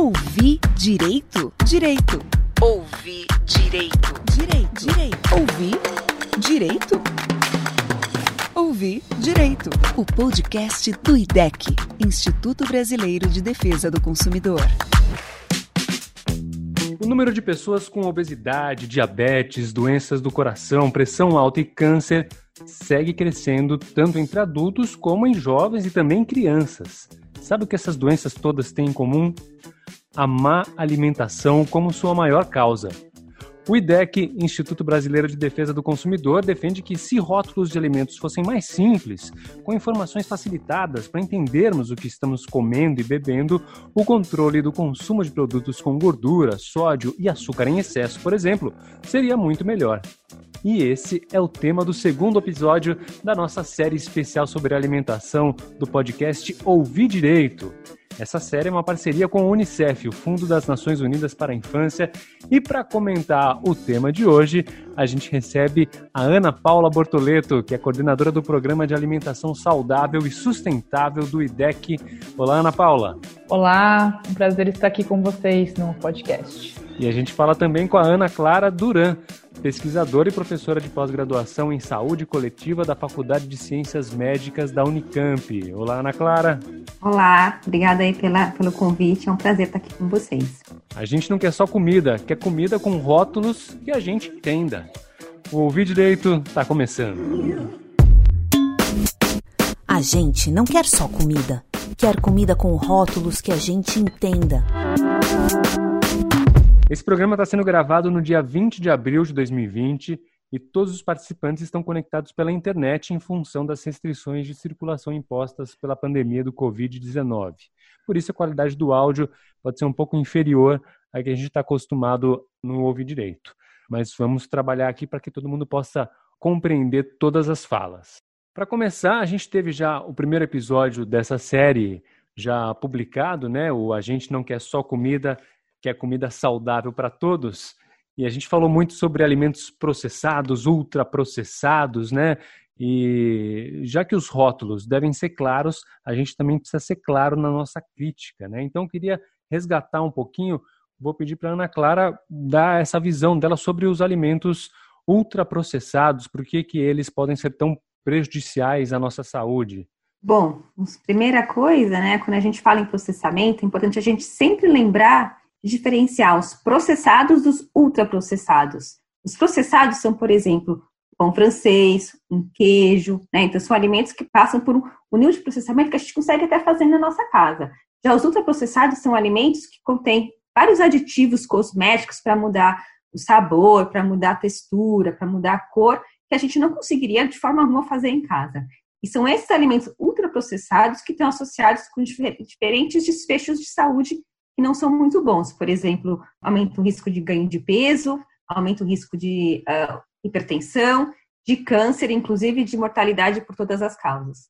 Ouvir direito? Direito. Ouvir direito? Direito. Direito. Ouvir direito? Ouvir direito. O podcast do IDEC, Instituto Brasileiro de Defesa do Consumidor. O número de pessoas com obesidade, diabetes, doenças do coração, pressão alta e câncer segue crescendo tanto entre adultos como em jovens e também em crianças. Sabe o que essas doenças todas têm em comum? A má alimentação como sua maior causa. O IDEC, Instituto Brasileiro de Defesa do Consumidor, defende que se rótulos de alimentos fossem mais simples, com informações facilitadas para entendermos o que estamos comendo e bebendo, o controle do consumo de produtos com gordura, sódio e açúcar em excesso, por exemplo, seria muito melhor. E esse é o tema do segundo episódio da nossa série especial sobre alimentação do podcast Ouvir Direito. Essa série é uma parceria com o Unicef, o Fundo das Nações Unidas para a Infância, e para comentar o tema de hoje, a gente recebe a Ana Paula Bortoleto, que é coordenadora do Programa de Alimentação Saudável e Sustentável do IDEC. Olá, Ana Paula. Olá, um prazer estar aqui com vocês no podcast. E a gente fala também com a Ana Clara Duran, pesquisadora e professora de pós-graduação em saúde coletiva da Faculdade de Ciências Médicas da Unicamp. Olá, Ana Clara. Olá, obrigada aí pela, pelo convite, é um prazer estar aqui com vocês. A gente não quer só comida, quer comida com rótulos que a gente entenda. O Ouvir Direito está começando. A gente não quer só comida, quer comida com rótulos que a gente entenda. Esse programa está sendo gravado no dia 20 de abril de 2020 e todos os participantes estão conectados pela internet em função das restrições de circulação impostas pela pandemia do Covid-19. Por isso, a qualidade do áudio pode ser um pouco inferior à que a gente está acostumado no ouvir direito. Mas vamos trabalhar aqui para que todo mundo possa compreender todas as falas. Para começar, a gente teve já o primeiro episódio dessa série já publicado, né? O A Gente Não Quer Só Comida, que é comida saudável para todos. E a gente falou muito sobre alimentos processados, ultraprocessados, né? E já que os rótulos devem ser claros, a gente também precisa ser claro na nossa crítica, né? Então queria resgatar um pouquinho, vou pedir para Ana Clara dar essa visão dela sobre os alimentos ultraprocessados, por que que eles podem ser tão prejudiciais à nossa saúde? Bom, primeira coisa, né, quando a gente fala em processamento, é importante a gente sempre lembrar diferenciar os processados dos ultraprocessados. Os processados são, por exemplo, pão francês, um queijo, né? Então, são alimentos que passam por um, nível de processamento que a gente consegue até fazer na nossa casa. Já os ultraprocessados são alimentos que contêm vários aditivos cosméticos para mudar o sabor, para mudar a textura, para mudar a cor, que a gente não conseguiria de forma alguma fazer em casa. E são esses alimentos ultraprocessados que estão associados com diferentes desfechos de saúde que não são muito bons. Por exemplo, aumenta o risco de ganho de peso, aumenta o risco de uh, hipertensão, de câncer, inclusive de mortalidade por todas as causas.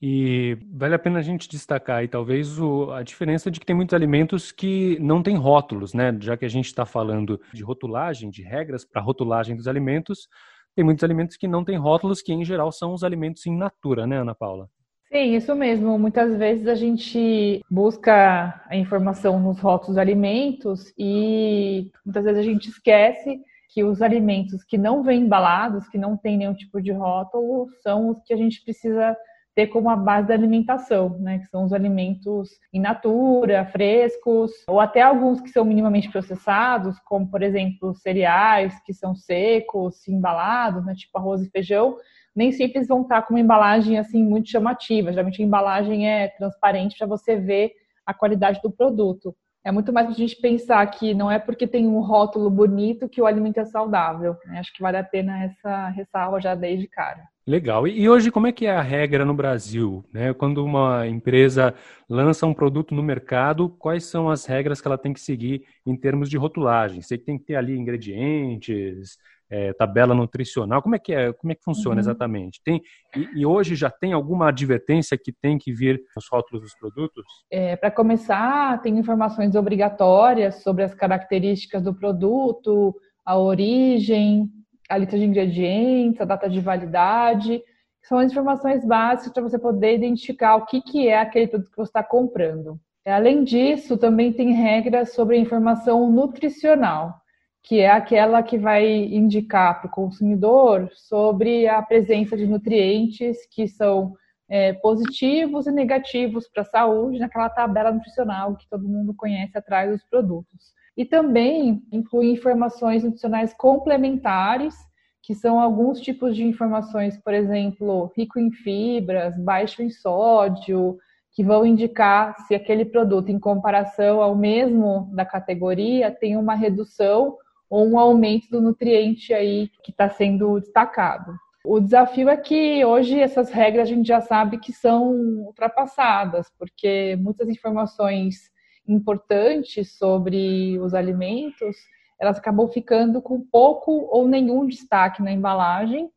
E vale a pena a gente destacar aí, talvez, o, a diferença de que tem muitos alimentos que não têm rótulos, né? Já que a gente está falando de rotulagem, de regras para rotulagem dos alimentos, tem muitos alimentos que não têm rótulos, que em geral são os alimentos in natura, né, Ana Paula? Sim, isso mesmo. Muitas vezes a gente busca a informação nos rótulos de alimentos e muitas vezes a gente esquece que os alimentos que não vêm embalados, que não tem nenhum tipo de rótulo, são os que a gente precisa ter como a base da alimentação, né? Que são os alimentos in natura, frescos, ou até alguns que são minimamente processados, como por exemplo cereais que são secos, embalados, né? Tipo arroz e feijão nem sempre vão estar com uma embalagem assim muito chamativa. Geralmente a embalagem é transparente para você ver a qualidade do produto. É muito mais para a gente pensar que não é porque tem um rótulo bonito que o alimento é saudável. Né? Acho que vale a pena essa ressalva já desde cara. Legal. E hoje como é que é a regra no Brasil? Né? Quando uma empresa lança um produto no mercado, quais são as regras que ela tem que seguir em termos de rotulagem? Sei que tem que ter ali ingredientes, é, tabela nutricional? Como é que é? Como é que funciona uhum. exatamente? Tem e, e, hoje já tem alguma advertência que tem que vir nos rótulos dos produtos? É, Para começar, tem informações obrigatórias sobre as características do produto, a origem, a lista de ingredientes, a data de validade. São as informações básicas para você poder identificar o que, que é aquele produto que você está comprando. Além disso, também tem regras sobre a informação nutricional, que é aquela que vai indicar para o consumidor sobre a presença de nutrientes que são é, positivos e negativos para a saúde naquela tabela nutricional que todo mundo conhece atrás dos produtos. E também inclui informações nutricionais complementares, que são alguns tipos de informações, por exemplo, rico em fibras, baixo em sódio, que vão indicar se aquele produto, em comparação ao mesmo da categoria, tem uma redução ou um aumento do nutriente aí que está sendo destacado. O desafio é que hoje essas regras a gente já sabe que são ultrapassadas, porque muitas informações importantes sobre os alimentos elas acabam ficando com pouco ou nenhum destaque na embalagem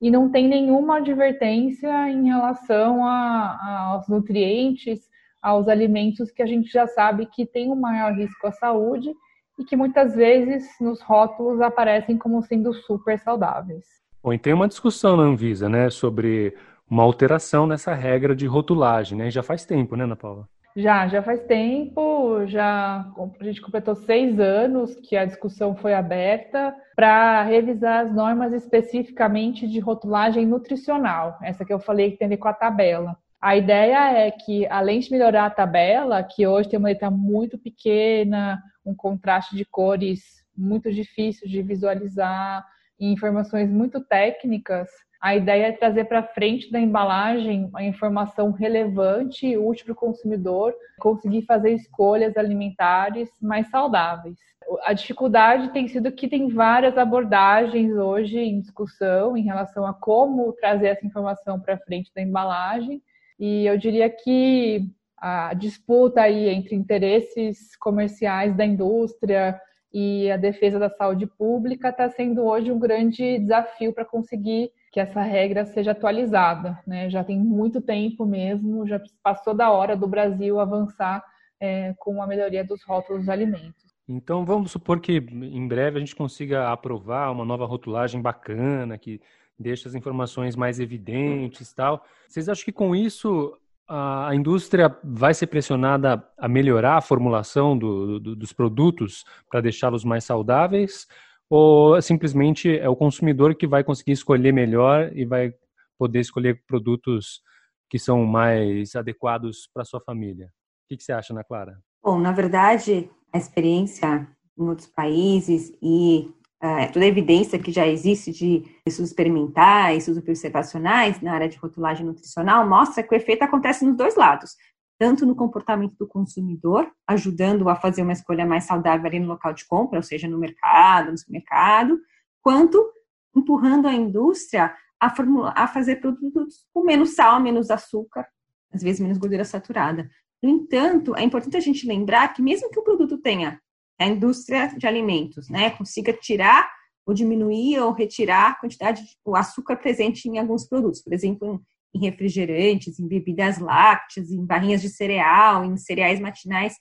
e não tem nenhuma advertência em relação a, aos nutrientes, aos alimentos que a gente já sabe que tem um maior risco à saúde e que muitas vezes nos rótulos aparecem como sendo super saudáveis. Bom, e tem uma discussão na Anvisa, né, sobre uma alteração nessa regra de rotulagem, né? Já faz tempo, né, Ana Paula? Já, já faz tempo, já a gente completou seis anos que a discussão foi aberta para revisar as normas especificamente de rotulagem nutricional, essa que eu falei que tem a ver com a tabela. A ideia é que, além de melhorar a tabela, que hoje tem uma letra muito pequena, um contraste de cores muito difícil de visualizar, e informações muito técnicas, a ideia é trazer para frente da embalagem a informação relevante e útil para o consumidor conseguir fazer escolhas alimentares mais saudáveis. A dificuldade tem sido que tem várias abordagens hoje em discussão em relação a como trazer essa informação para frente da embalagem, e eu diria que a disputa aí entre interesses comerciais da indústria e a defesa da saúde pública está sendo hoje um grande desafio para conseguir que essa regra seja atualizada. Né? Já tem muito tempo mesmo, já passou da hora do Brasil avançar é, com a melhoria dos rótulos dos alimentos. Então vamos supor que em breve a gente consiga aprovar uma nova rotulagem bacana que deixa as informações mais evidentes, tal. Vocês acham que com isso a indústria vai ser pressionada a melhorar a formulação do, do, dos produtos para deixá-los mais saudáveis? ou simplesmente é o consumidor que vai conseguir escolher melhor e vai poder escolher produtos que são mais adequados para sua família? O que, que você acha, Ana Clara? Bom, na verdade, a experiência em outros países e uh, toda a evidência que já existe de estudos experimentais, estudos observacionais na área de rotulagem nutricional mostra que o efeito acontece nos dois lados tanto no comportamento do consumidor, ajudando a fazer uma escolha mais saudável ali no local de compra, ou seja, no mercado, no supermercado, quanto empurrando a indústria a, formula, a fazer produtos com menos sal, menos açúcar, às vezes menos gordura saturada. No entanto, é importante a gente lembrar que mesmo que o produto tenha a indústria de alimentos, né, consiga tirar ou diminuir ou retirar a quantidade de o açúcar presente em alguns produtos, por exemplo, em refrigerantes, em bebidas lácteas, em barrinhas de cereal, em cereais matinais,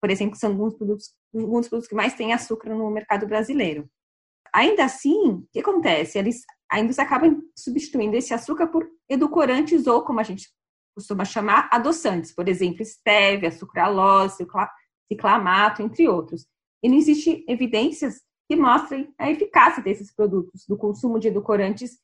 por exemplo, são alguns produtos, alguns produtos que mais têm açúcar no mercado brasileiro. Ainda assim, o que acontece? Eles, a indústria acaba substituindo esse açúcar por edulcorantes ou, como a gente costuma chamar, adoçantes, por exemplo, stevia, sucralose, ciclamato, entre outros. E não existe evidências que mostrem a eficácia desses produtos, do consumo de edulcorantes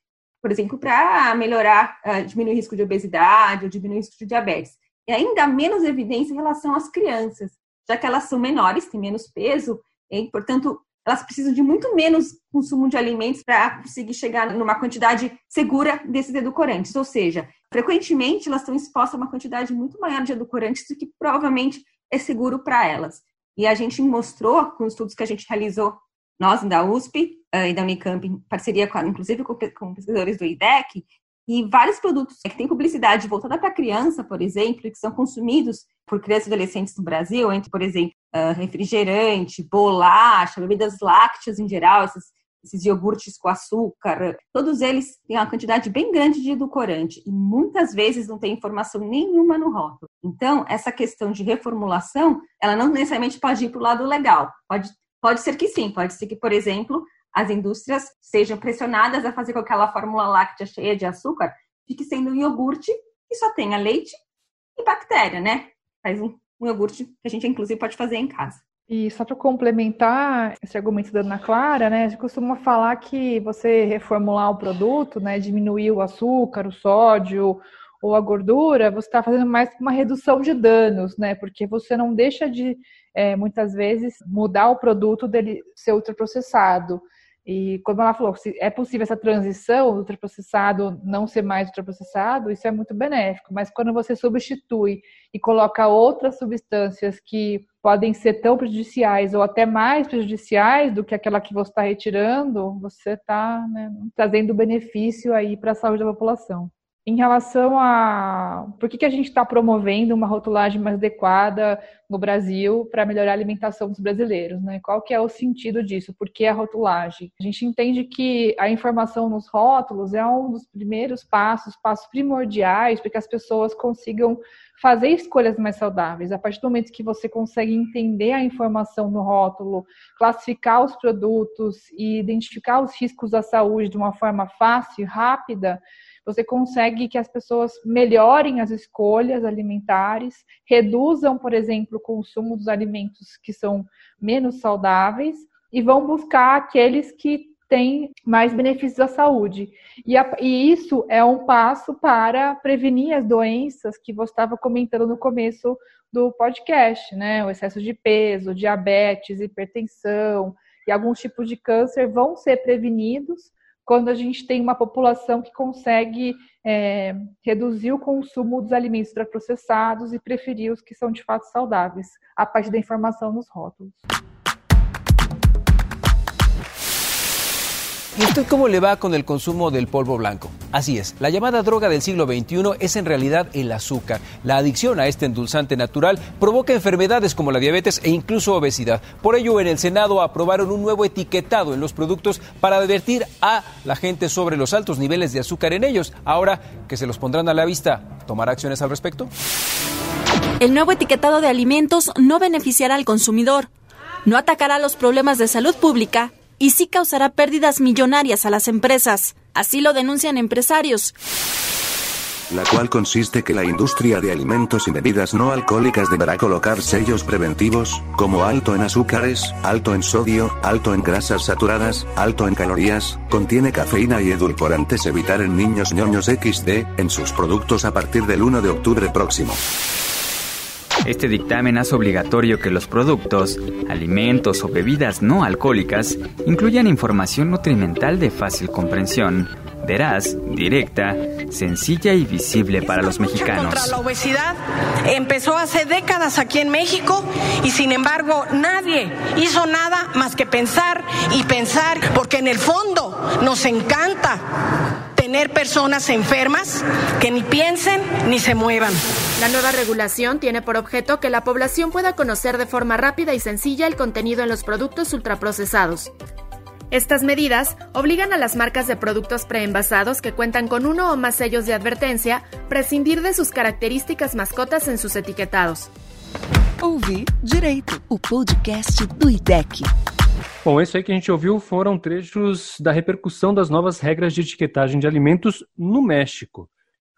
por exemplo, para melhorar, uh, diminuir o risco de obesidade ou diminuir o risco de diabetes. E ainda menos evidência em relação às crianças, já que elas são menores, têm menos peso, e, portanto, elas precisam de muito menos consumo de alimentos para conseguir chegar numa quantidade segura desses edulcorantes. Ou seja, frequentemente elas estão expostas a uma quantidade muito maior de edulcorantes do que provavelmente é seguro para elas. E a gente mostrou, com estudos que a gente realizou nós da USP uh, e da Unicamp, em parceria com, inclusive com, com pesquisadores do IDEC, e vários produtos que têm publicidade voltada para criança, por exemplo, que são consumidos por crianças e adolescentes no Brasil, entre, por exemplo, uh, refrigerante, bolacha, bebidas lácteas em geral, esses, esses iogurtes com açúcar, todos eles têm uma quantidade bem grande de edulcorante e muitas vezes não tem informação nenhuma no rótulo. Então, essa questão de reformulação, ela não necessariamente pode ir para o lado legal, pode Pode ser que sim, pode ser que, por exemplo, as indústrias sejam pressionadas a fazer com que aquela fórmula láctea cheia de açúcar fique sendo um iogurte que só tenha leite e bactéria, né? Faz um um iogurte que a gente, inclusive, pode fazer em casa. E só para complementar esse argumento da Ana Clara, né, a gente costuma falar que você reformular o produto, né, diminuir o açúcar, o sódio ou a gordura, você está fazendo mais uma redução de danos, né, porque você não deixa de, é, muitas vezes, mudar o produto dele ser ultraprocessado. E como ela falou, se é possível essa transição do ultraprocessado não ser mais ultraprocessado, isso é muito benéfico. Mas quando você substitui e coloca outras substâncias que podem ser tão prejudiciais ou até mais prejudiciais do que aquela que você está retirando, você está né, trazendo benefício aí para a saúde da população em relação a por que, que a gente está promovendo uma rotulagem mais adequada no Brasil para melhorar a alimentação dos brasileiros, né? Qual que é o sentido disso? Por que a rotulagem? A gente entende que a informação nos rótulos é um dos primeiros passos, passos primordiais para que as pessoas consigam fazer escolhas mais saudáveis. A partir do momento que você consegue entender a informação no rótulo, classificar os produtos e identificar os riscos da saúde de uma forma fácil e rápida, você consegue que as pessoas melhorem as escolhas alimentares, reduzam, por exemplo, o consumo dos alimentos que são menos saudáveis e vão buscar aqueles que têm mais benefícios à saúde. E, a, e isso é um passo para prevenir as doenças que você estava comentando no começo do podcast, né? O excesso de peso, diabetes, hipertensão e alguns tipos de câncer vão ser prevenidos quando a gente tem uma população que consegue é, reduzir o consumo dos alimentos ultraprocessados e preferir os que são de fato saudáveis, a partir da informação nos rótulos. ¿Y usted cómo le va con el consumo del polvo blanco? Así es, la llamada droga del siglo XXI es en realidad el azúcar. La adicción a este endulzante natural provoca enfermedades como la diabetes e incluso obesidad. Por ello, en el Senado aprobaron un nuevo etiquetado en los productos para advertir a la gente sobre los altos niveles de azúcar en ellos. Ahora que se los pondrán a la vista, ¿tomar acciones al respecto? El nuevo etiquetado de alimentos no beneficiará al consumidor, no atacará los problemas de salud pública y sí causará pérdidas millonarias a las empresas. Así lo denuncian empresarios. La cual consiste que la industria de alimentos y bebidas no alcohólicas deberá colocar sellos preventivos, como alto en azúcares, alto en sodio, alto en grasas saturadas, alto en calorías, contiene cafeína y edulcorantes evitar en niños ñoños XD, en sus productos a partir del 1 de octubre próximo. Este dictamen hace obligatorio que los productos, alimentos o bebidas no alcohólicas incluyan información nutrimental de fácil comprensión, veraz, directa, sencilla y visible para los mexicanos. Contra la obesidad empezó hace décadas aquí en México y sin embargo nadie hizo nada más que pensar y pensar porque en el fondo nos encanta tener personas enfermas que ni piensen ni se muevan. La nueva regulación tiene por objeto que la población pueda conocer de forma rápida y sencilla el contenido en los productos ultraprocesados. Estas medidas obligan a las marcas de productos preenvasados que cuentan con uno o más sellos de advertencia prescindir de sus características mascotas en sus etiquetados. Ouvir Direito, o podcast do IDEC. Bom, isso aí que a gente ouviu foram trechos da repercussão das novas regras de etiquetagem de alimentos no México.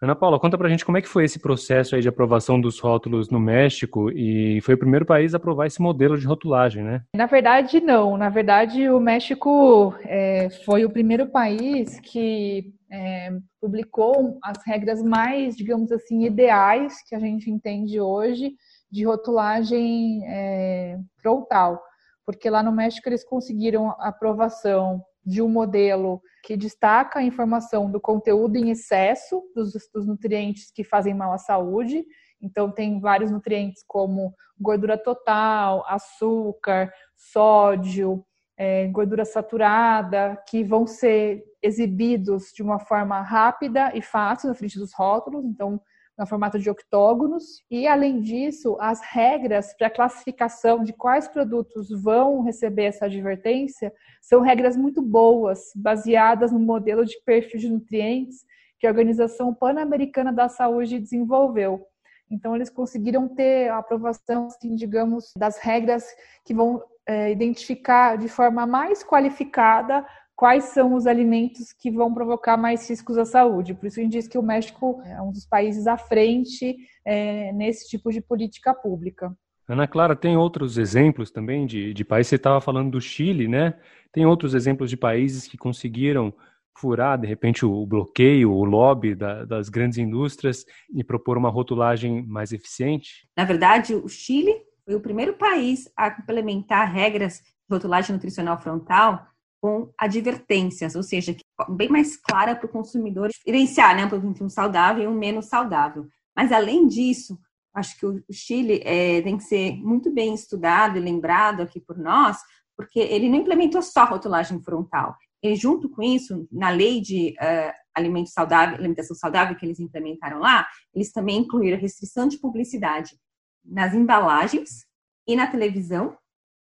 Ana Paula, conta pra gente como é que foi esse processo aí de aprovação dos rótulos no México e foi o primeiro país a aprovar esse modelo de rotulagem, né? Na verdade, não. Na verdade, o México é, foi o primeiro país que é, publicou as regras mais, digamos assim, ideais que a gente entende hoje de rotulagem é, frontal porque lá no México eles conseguiram a aprovação de um modelo que destaca a informação do conteúdo em excesso dos, dos nutrientes que fazem mal à saúde. Então, tem vários nutrientes como gordura total, açúcar, sódio, é, gordura saturada, que vão ser exibidos de uma forma rápida e fácil na frente dos rótulos. Então, no formato de octógonos, e além disso, as regras para classificação de quais produtos vão receber essa advertência são regras muito boas, baseadas no modelo de perfil de nutrientes que a Organização Pan-Americana da Saúde desenvolveu. Então, eles conseguiram ter a aprovação, assim, digamos, das regras que vão é, identificar de forma mais qualificada quais são os alimentos que vão provocar mais riscos à saúde. Por isso a gente diz que o México é um dos países à frente é, nesse tipo de política pública. Ana Clara, tem outros exemplos também de, de países, você estava falando do Chile, né? Tem outros exemplos de países que conseguiram furar, de repente, o bloqueio, o lobby da, das grandes indústrias e propor uma rotulagem mais eficiente? Na verdade, o Chile foi o primeiro país a implementar regras de rotulagem nutricional frontal com advertências, ou seja, bem mais clara para o consumidor diferenciar né, um produto saudável e um menos saudável. Mas, além disso, acho que o Chile é, tem que ser muito bem estudado e lembrado aqui por nós, porque ele não implementou só rotulagem frontal, e junto com isso, na lei de uh, alimentos saudável, alimentação saudável que eles implementaram lá, eles também incluíram restrição de publicidade nas embalagens e na televisão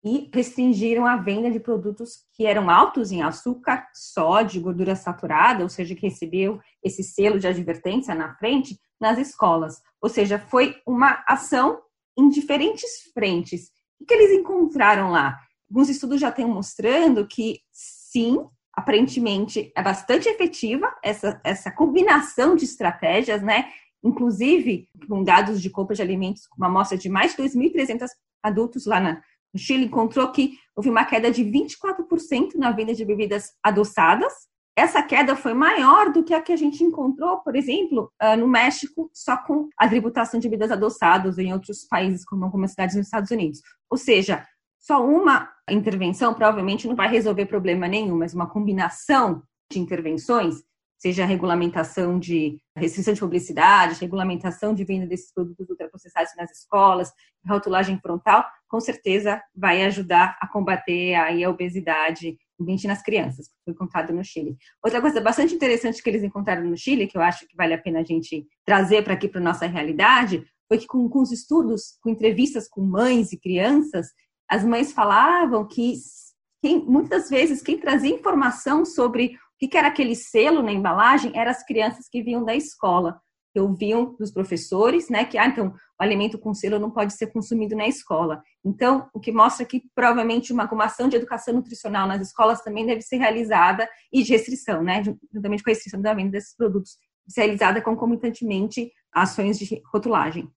e restringiram a venda de produtos que eram altos em açúcar, sódio, gordura saturada, ou seja, que recebeu esse selo de advertência na frente nas escolas. Ou seja, foi uma ação em diferentes frentes. O que eles encontraram lá? Alguns estudos já têm mostrando que sim, aparentemente é bastante efetiva essa, essa combinação de estratégias, né? Inclusive, com dados de compra de alimentos, com uma amostra de mais de 2.300 adultos lá na, no Chile, encontrou que houve uma queda de 24% na venda de bebidas adoçadas. Essa queda foi maior do que a que a gente encontrou, por exemplo, ah, no México, só com a tributação de bebidas adoçadas, em outros países, como algumas cidades nos Estados Unidos. Ou seja, só uma intervenção provavelmente não vai resolver problema nenhum, mas uma combinação de intervenções, seja a regulamentação de restrição de publicidade, regulamentação de venda desses produtos ultraprocessados nas escolas, rotulagem frontal, com certeza vai ajudar a combater aí a obesidade nas crianças, que foi encontrado no Chile. Outra coisa bastante interessante que eles encontraram no Chile, que eu acho que vale a pena a gente trazer para aqui para nossa realidade, foi que com, com os estudos, com entrevistas com mães e crianças, as mães falavam que quem, muitas vezes quem trazia informação sobre o que era aquele selo na embalagem eram as crianças que vinham da escola, que ouviam dos professores, né, que ah, então alimento com selo não pode ser consumido na escola. Então, o que mostra que provavelmente uma, uma ação de educação nutricional nas escolas também deve ser realizada e de restrição, né, juntamente com a restrição da venda desses produtos, ser realizada concomitantemente a ações de rotulagem.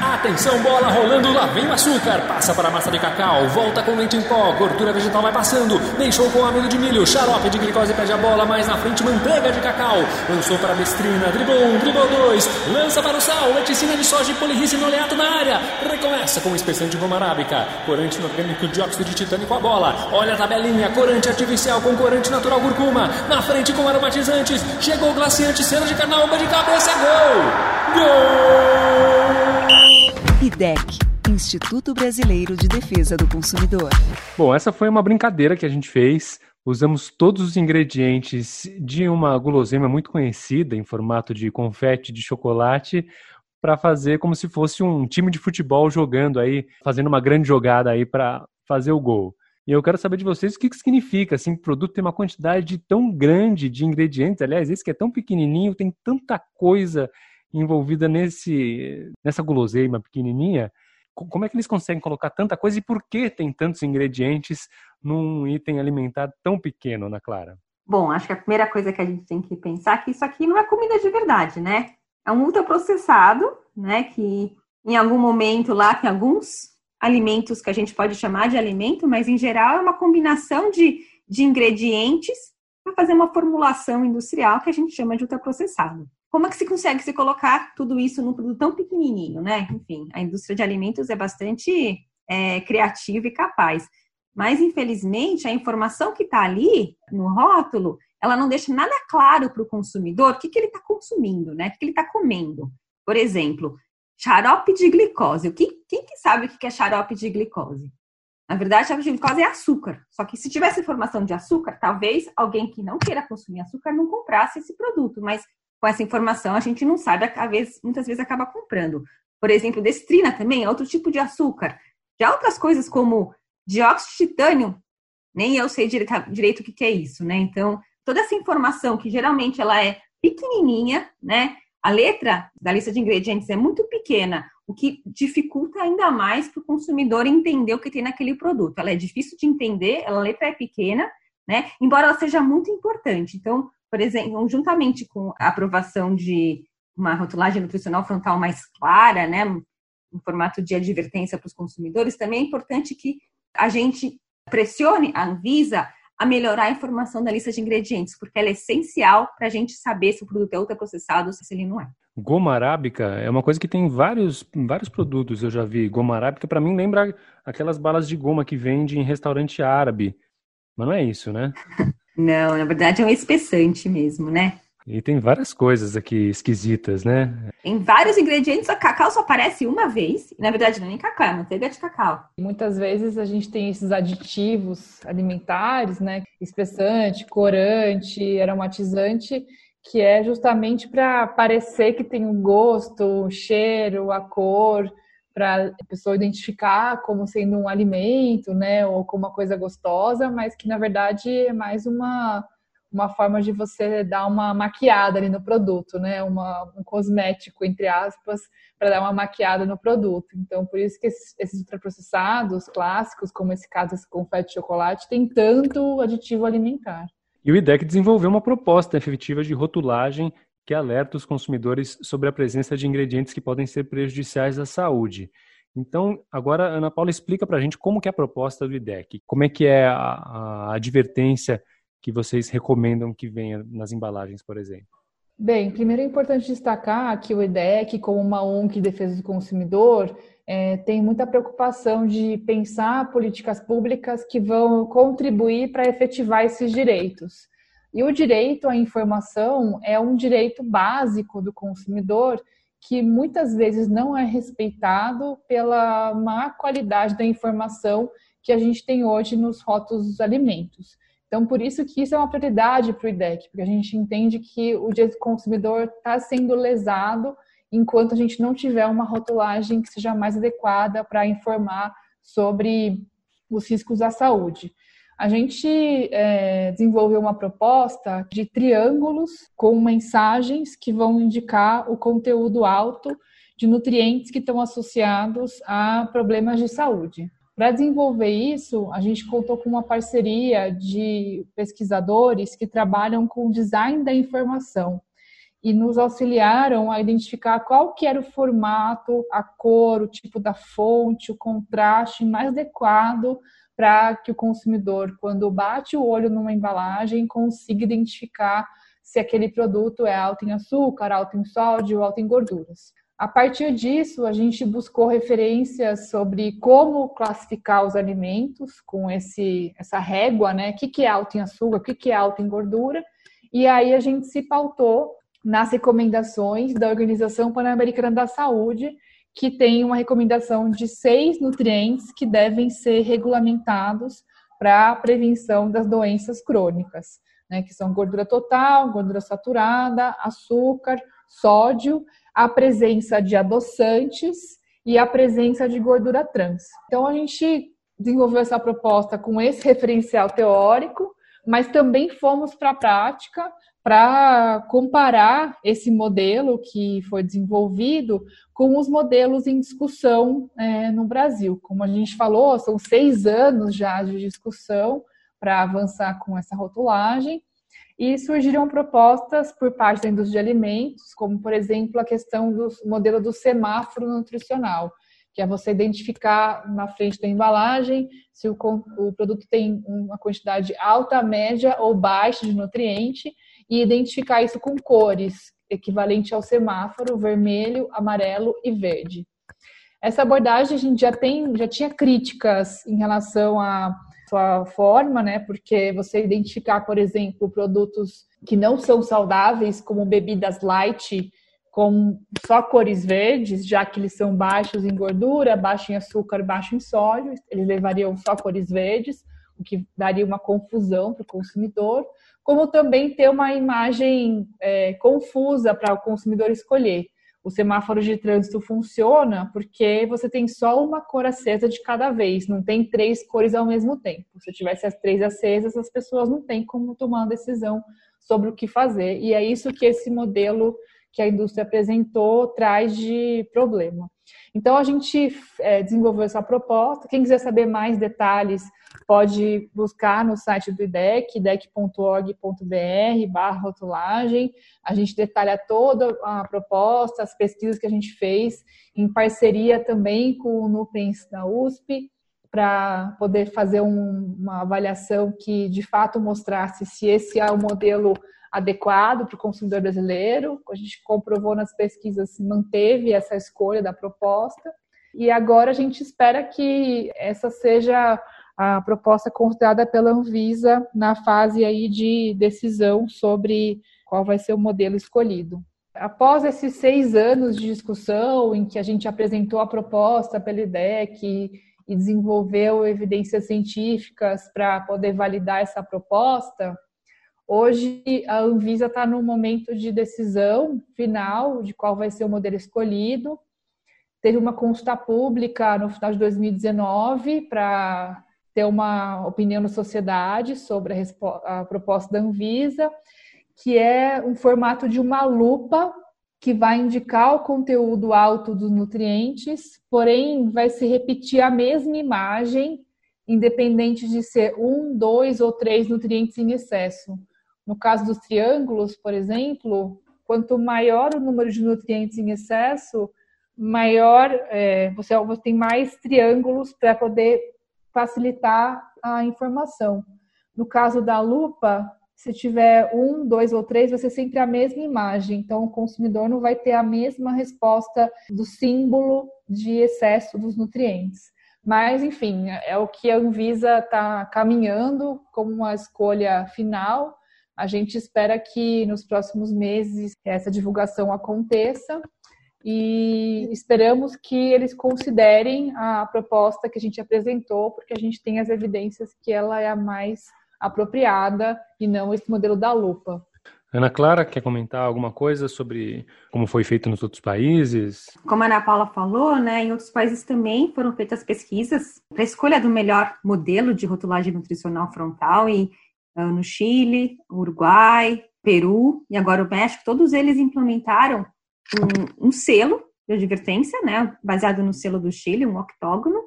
Atenção, bola rolando, lá vem o açúcar. Passa para a massa de cacau, volta com leite em pó, gordura vegetal vai passando. Deixou com amido de milho, xarope de glicose pede a bola, mais na frente manteiga de cacau. Lançou para a destrina, driblou um, driblou dois. Lança para o sal, leticina de soja e polirricina oleato na área. Recomeça com espessante de goma arábica. Corante orgânico dióxido de titânio com a bola. Olha a tabelinha, corante artificial com corante natural curcuma. Na frente com aromatizantes. Chegou o glaciante, cena de carnaúba de cabeça, gol! Gol! IDEC, Instituto Brasileiro de Defesa do Consumidor. Bom, essa foi uma brincadeira que a gente fez. Usamos todos os ingredientes de uma guloseima muito conhecida em formato de confete de chocolate para fazer como se fosse um time de futebol jogando aí, fazendo uma grande jogada aí para fazer o gol. E eu quero saber de vocês o que, que significa, assim, o produto tem uma quantidade tão grande de ingredientes, aliás, esse que é tão pequenininho, tem tanta coisa envolvida nesse nessa guloseima pequenininha, como é que eles conseguem colocar tanta coisa e por que tem tantos ingredientes num item alimentar tão pequeno, Ana Clara? Bom, acho que a primeira coisa que a gente tem que pensar é que isso aqui não é comida de verdade, né? É um ultraprocessado, né? Que em algum momento lá tem alguns alimentos que a gente pode chamar de alimento, mas em geral é uma combinação de, de ingredientes para fazer uma formulação industrial que a gente chama de ultraprocessado como é que se consegue se colocar tudo isso num produto tão pequenininho, né? Enfim, a indústria de alimentos é bastante é, criativa e capaz. Mas, infelizmente, a informação que está ali no rótulo, ela não deixa nada claro para o consumidor o que, que ele está consumindo, né? O que, que ele está comendo. Por exemplo, xarope de glicose. O que, quem que sabe o que é xarope de glicose? Na verdade, xarope de glicose é açúcar. Só que se tivesse informação de açúcar, talvez alguém que não queira consumir açúcar não comprasse esse produto. Mas com essa informação, a gente não sabe, a vez, muitas vezes acaba comprando. Por exemplo, destrina também é outro tipo de açúcar. Já outras coisas como dióxido de titânio, nem eu sei direito, direito o que, que é isso, né? Então, toda essa informação que geralmente ela é pequenininha, né? A letra da lista de ingredientes é muito pequena, o que dificulta ainda mais para o consumidor entender o que tem naquele produto. Ela é difícil de entender, a letra é pequena, né? Embora ela seja muito importante. Então, por exemplo, juntamente com a aprovação de uma rotulagem nutricional frontal mais clara, né, um formato de advertência para os consumidores, também é importante que a gente pressione a Anvisa a melhorar a informação da lista de ingredientes, porque ela é essencial para a gente saber se o produto é ultraprocessado ou se ele não é. Goma arábica é uma coisa que tem vários, vários produtos, eu já vi. Goma arábica, para mim, lembra aquelas balas de goma que vende em restaurante árabe. Mas não é isso, né? não, na verdade é um espessante mesmo, né? E tem várias coisas aqui esquisitas, né? Em vários ingredientes, a cacau só aparece uma vez. E, na verdade, não é nem cacau, é manteiga de cacau. Muitas vezes a gente tem esses aditivos alimentares, né? Espessante, corante, aromatizante, que é justamente para parecer que tem um gosto, o cheiro, a cor, para a pessoa identificar como sendo um alimento, né? Ou como uma coisa gostosa, mas que na verdade é mais uma uma forma de você dar uma maquiada ali no produto, né? Uma, um cosmético, entre aspas, para dar uma maquiada no produto. Então, por isso que esses, esses ultraprocessados clássicos, como esse caso, esse confete de chocolate, tem tanto aditivo alimentar. E o IDEC desenvolveu uma proposta efetiva de rotulagem que alerta os consumidores sobre a presença de ingredientes que podem ser prejudiciais à saúde. Então, agora, Ana Paula, explica para a gente como que é a proposta do IDEC, como é que é a, a advertência que vocês recomendam que venha nas embalagens, por exemplo? Bem, primeiro é importante destacar que o IDEC, como uma ONG de defesa do consumidor, é, tem muita preocupação de pensar políticas públicas que vão contribuir para efetivar esses direitos. E o direito à informação é um direito básico do consumidor que muitas vezes não é respeitado pela má qualidade da informação que a gente tem hoje nos rótulos dos alimentos. Então, por isso que isso é uma prioridade para o IDEC, porque a gente entende que o direito do consumidor está sendo lesado enquanto a gente não tiver uma rotulagem que seja mais adequada para informar sobre os riscos à saúde. A gente é, desenvolveu uma proposta de triângulos com mensagens que vão indicar o conteúdo alto de nutrientes que estão associados a problemas de saúde. Para desenvolver isso, a gente contou com uma parceria de pesquisadores que trabalham com design da informação e nos auxiliaram a identificar qual que era o formato, a cor, o tipo da fonte, o contraste mais adequado para que o consumidor, quando bate o olho numa embalagem, consiga identificar se aquele produto é alto em açúcar, alto em sódio, alto em gorduras. A partir disso, a gente buscou referências sobre como classificar os alimentos com esse, essa régua, né? O que, que é alto em açúcar, o que, que é alto em gordura. E aí a gente se pautou nas recomendações da Organização Pan-Americana da Saúde, que tem uma recomendação de seis nutrientes que devem ser regulamentados para a prevenção das doenças crônicas, né? Que são gordura total, gordura saturada, açúcar, sódio a presença de adoçantes e a presença de gordura trans. Então a gente desenvolveu essa proposta com esse referencial teórico, mas também fomos para a prática para comparar esse modelo que foi desenvolvido com os modelos em discussão é, no Brasil. Como a gente falou, são seis anos já de discussão para avançar com essa rotulagem e surgiram propostas por parte da indústria de alimentos, como, por exemplo, a questão do modelo do semáforo nutricional, que é você identificar na frente da embalagem se o, o produto tem uma quantidade alta, média ou baixa de nutriente e identificar isso com cores, equivalente ao semáforo vermelho, amarelo e verde. Essa abordagem a gente já tem, já tinha críticas em relação a sua forma, né? Porque você identificar, por exemplo, produtos que não são saudáveis, como bebidas light, com só cores verdes, já que eles são baixos em gordura, baixos em açúcar, baixos em sódio, eles levariam só cores verdes, o que daria uma confusão para o consumidor, como também ter uma imagem é, confusa para o consumidor escolher o semáforo de trânsito funciona porque você tem só uma cor acesa de cada vez, não tem três cores ao mesmo tempo. Se tivesse as três acesas, as pessoas não têm como tomar uma decisão sobre o que fazer. E é isso que esse modelo que a indústria apresentou traz de problema. Então, a gente é, desenvolveu essa proposta. Quem quiser saber mais detalhes, pode buscar no site do IDEC, idec.org.br barra rotulagem. A gente detalha toda a proposta, as pesquisas que a gente fez, em parceria também com o Nuprens da USP, para poder fazer um, uma avaliação que de fato mostrasse se esse é o modelo adequado para o consumidor brasileiro. A gente comprovou nas pesquisas se manteve essa escolha da proposta. E agora a gente espera que essa seja a proposta considerada pela Anvisa na fase aí de decisão sobre qual vai ser o modelo escolhido. Após esses seis anos de discussão, em que a gente apresentou a proposta pela IDEC e desenvolveu evidências científicas para poder validar essa proposta, Hoje, a Anvisa está no momento de decisão final de qual vai ser o modelo escolhido. Teve uma consulta pública no final de 2019 para ter uma opinião na sociedade sobre a, a proposta da Anvisa, que é um formato de uma lupa que vai indicar o conteúdo alto dos nutrientes, porém vai se repetir a mesma imagem, independente de ser um, dois ou três nutrientes em excesso. No caso dos triângulos, por exemplo, quanto maior o número de nutrientes em excesso, maior é, você, tem mais triângulos para poder facilitar a informação. No caso da lupa, se tiver um, dois ou três, vai ser sempre a mesma imagem. Então, o consumidor não vai ter a mesma resposta do símbolo de excesso dos nutrientes. Mas, enfim, é o que a Anvisa está caminhando como uma escolha final. A gente espera que nos próximos meses essa divulgação aconteça e esperamos que eles considerem a proposta que a gente apresentou, porque a gente tem as evidências que ela é a mais apropriada e não esse modelo da lupa. Ana Clara, quer comentar alguma coisa sobre como foi feito nos outros países? Como a Ana Paula falou, né, em outros países também foram feitas pesquisas para a escolha do melhor modelo de rotulagem nutricional frontal e no Chile, Uruguai, Peru e agora o México, todos eles implementaram um, um selo de advertência, né, baseado no selo do Chile, um octógono,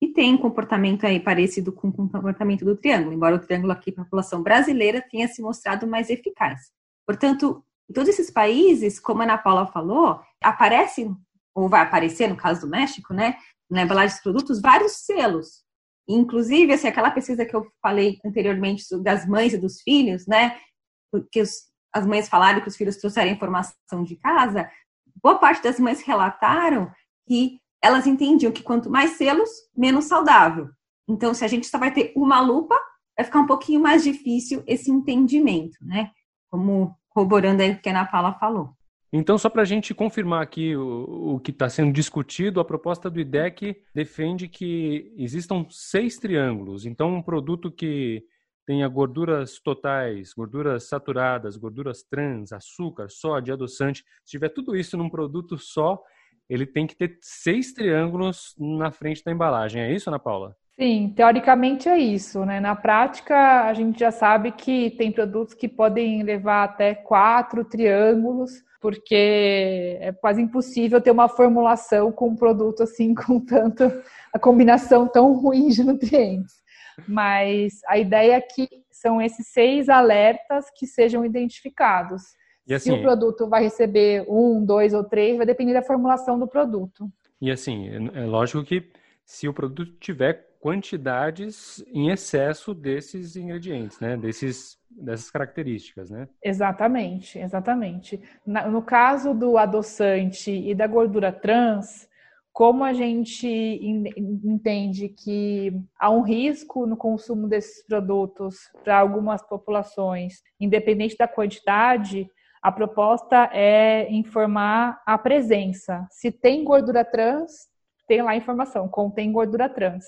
e tem comportamento aí parecido com o comportamento do triângulo, embora o triângulo aqui para a população brasileira tenha se mostrado mais eficaz. Portanto, em todos esses países, como a Ana Paula falou, aparece, ou vai aparecer no caso do México, né, na embalagem dos produtos, vários selos Inclusive, assim, aquela pesquisa que eu falei anteriormente das mães e dos filhos, né? Que os, as mães falaram que os filhos trouxeram informação de casa. Boa parte das mães relataram que elas entendiam que quanto mais selos, menos saudável. Então, se a gente só vai ter uma lupa, vai ficar um pouquinho mais difícil esse entendimento, né? Como corroborando aí o que a Ana Paula falou. Então, só para a gente confirmar aqui o, o que está sendo discutido, a proposta do IDEC defende que existam seis triângulos. Então, um produto que tenha gorduras totais, gorduras saturadas, gorduras trans, açúcar, sódio, adoçante, se tiver tudo isso num produto só, ele tem que ter seis triângulos na frente da embalagem. É isso, Ana Paula? Sim, teoricamente é isso, né? Na prática, a gente já sabe que tem produtos que podem levar até quatro triângulos porque é quase impossível ter uma formulação com um produto assim com tanto a combinação tão ruim de nutrientes. Mas a ideia é que são esses seis alertas que sejam identificados. E assim, Se o produto vai receber um, dois ou três, vai depender da formulação do produto. E assim, é lógico que se o produto tiver quantidades em excesso desses ingredientes, né? Desses dessas características, né? Exatamente, exatamente. no caso do adoçante e da gordura trans, como a gente entende que há um risco no consumo desses produtos para algumas populações, independente da quantidade, a proposta é informar a presença. Se tem gordura trans, tem lá a informação, contém gordura trans.